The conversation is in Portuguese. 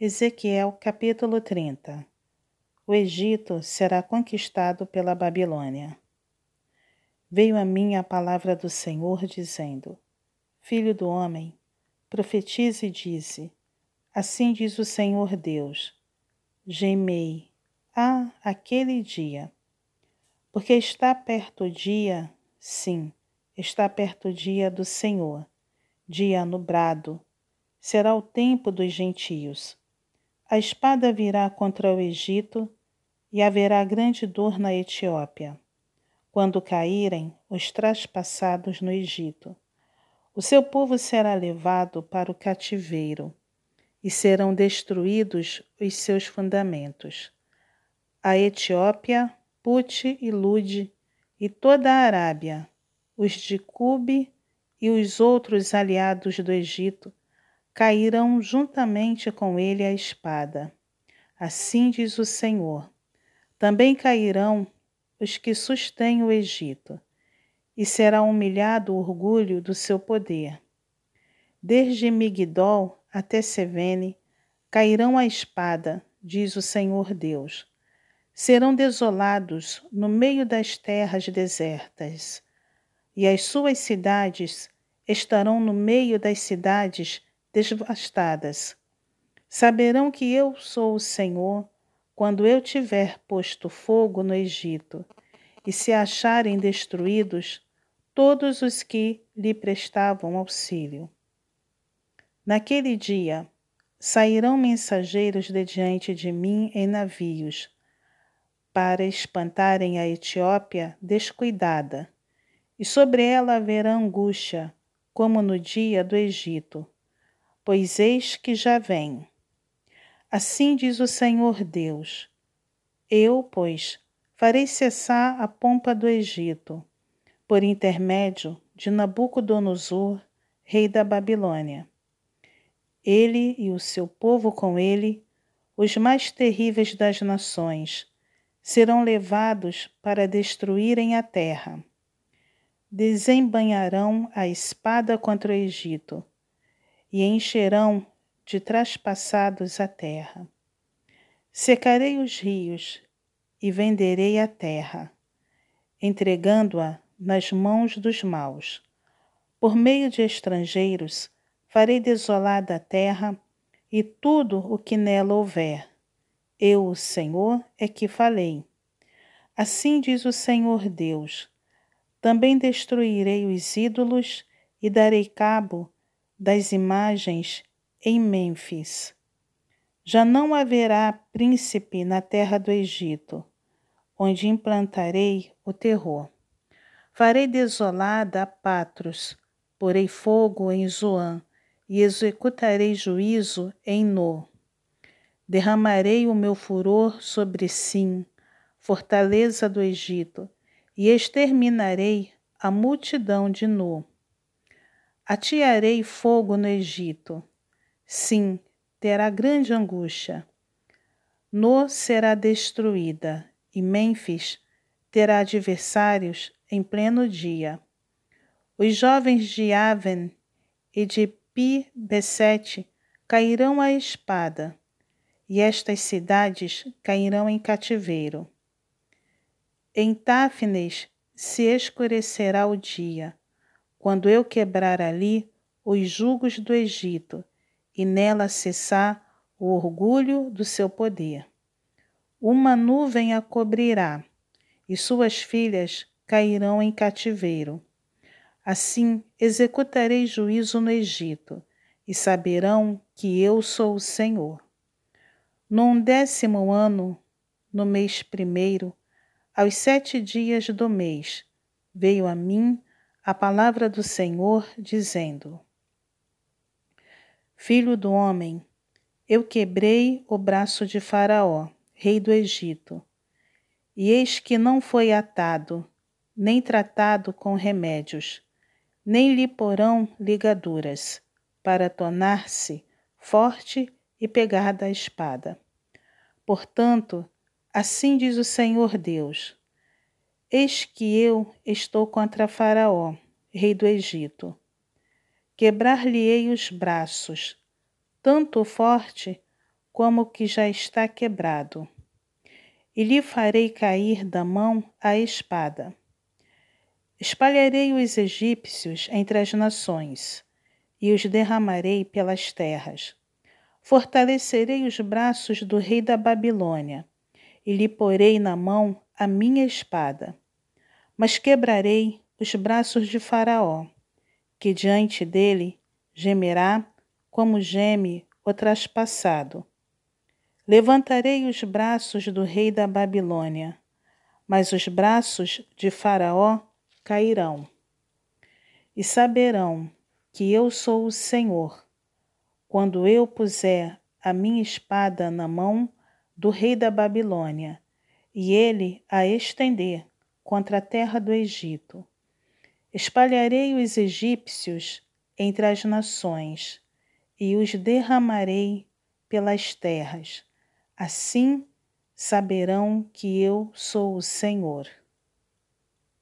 Ezequiel capítulo 30 O Egito será conquistado pela Babilônia. Veio a mim a palavra do Senhor, dizendo: Filho do homem, profetize e dize: Assim diz o Senhor Deus: Gemei, ah, aquele dia. Porque está perto o dia, sim, está perto o dia do Senhor, dia nubrado. Será o tempo dos gentios a espada virá contra o Egito e haverá grande dor na Etiópia, quando caírem os traspassados no Egito. O seu povo será levado para o cativeiro e serão destruídos os seus fundamentos. A Etiópia, Pute e Lude e toda a Arábia, os de Cube e os outros aliados do Egito cairão juntamente com ele a espada. Assim diz o Senhor. Também cairão os que sustêm o Egito, e será humilhado o orgulho do seu poder. Desde Migdol até Sevene cairão a espada, diz o Senhor Deus. Serão desolados no meio das terras desertas, e as suas cidades estarão no meio das cidades devastadas. Saberão que eu sou o Senhor quando eu tiver posto fogo no Egito e se acharem destruídos todos os que lhe prestavam auxílio. Naquele dia sairão mensageiros de diante de mim em navios, para espantarem a Etiópia descuidada, e sobre ela haverá angústia, como no dia do Egito pois eis que já vem. Assim diz o Senhor Deus: Eu, pois, farei cessar a pompa do Egito, por intermédio de Nabucodonosor, rei da Babilônia. Ele e o seu povo com ele, os mais terríveis das nações, serão levados para destruírem a terra. Desembanharão a espada contra o Egito e encherão de traspassados a terra. Secarei os rios e venderei a terra, entregando-a nas mãos dos maus. Por meio de estrangeiros, farei desolada a terra e tudo o que nela houver. Eu, o Senhor, é que falei. Assim diz o Senhor Deus: também destruirei os ídolos e darei cabo das imagens em Mênfis. Já não haverá príncipe na terra do Egito, onde implantarei o terror. Farei desolada a Patros, porei fogo em Zoan e executarei juízo em No. Derramarei o meu furor sobre Sim, fortaleza do Egito, e exterminarei a multidão de No. Atearei fogo no Egito. Sim, terá grande angústia. No será destruída, e Mênfis terá adversários em pleno dia. Os jovens de Aven e de Pi-Besete cairão à espada, e estas cidades cairão em cativeiro. Em Táfnes se escurecerá o dia, quando eu quebrar ali os jugos do Egito e nela cessar o orgulho do seu poder. Uma nuvem a cobrirá, e suas filhas cairão em cativeiro. Assim executarei juízo no Egito, e saberão que eu sou o Senhor. No décimo ano, no mês primeiro, aos sete dias do mês, veio a mim a palavra do Senhor, dizendo: Filho do homem, eu quebrei o braço de Faraó, rei do Egito, e eis que não foi atado, nem tratado com remédios, nem lhe porão ligaduras, para tornar-se forte e pegar da espada. Portanto, assim diz o Senhor Deus: Eis que eu estou contra Faraó, rei do Egito. Quebrar-lhe-ei os braços, tanto o forte como que já está quebrado. E lhe farei cair da mão a espada. Espalharei os egípcios entre as nações, e os derramarei pelas terras. Fortalecerei os braços do rei da Babilônia, e lhe porei na mão a minha espada. Mas quebrarei os braços de Faraó, que diante dele gemerá como geme o traspassado. Levantarei os braços do rei da Babilônia, mas os braços de Faraó cairão. E saberão que eu sou o Senhor, quando eu puser a minha espada na mão do rei da Babilônia, e ele a estender contra a terra do Egito. Espalharei os egípcios entre as nações e os derramarei pelas terras. Assim saberão que eu sou o Senhor.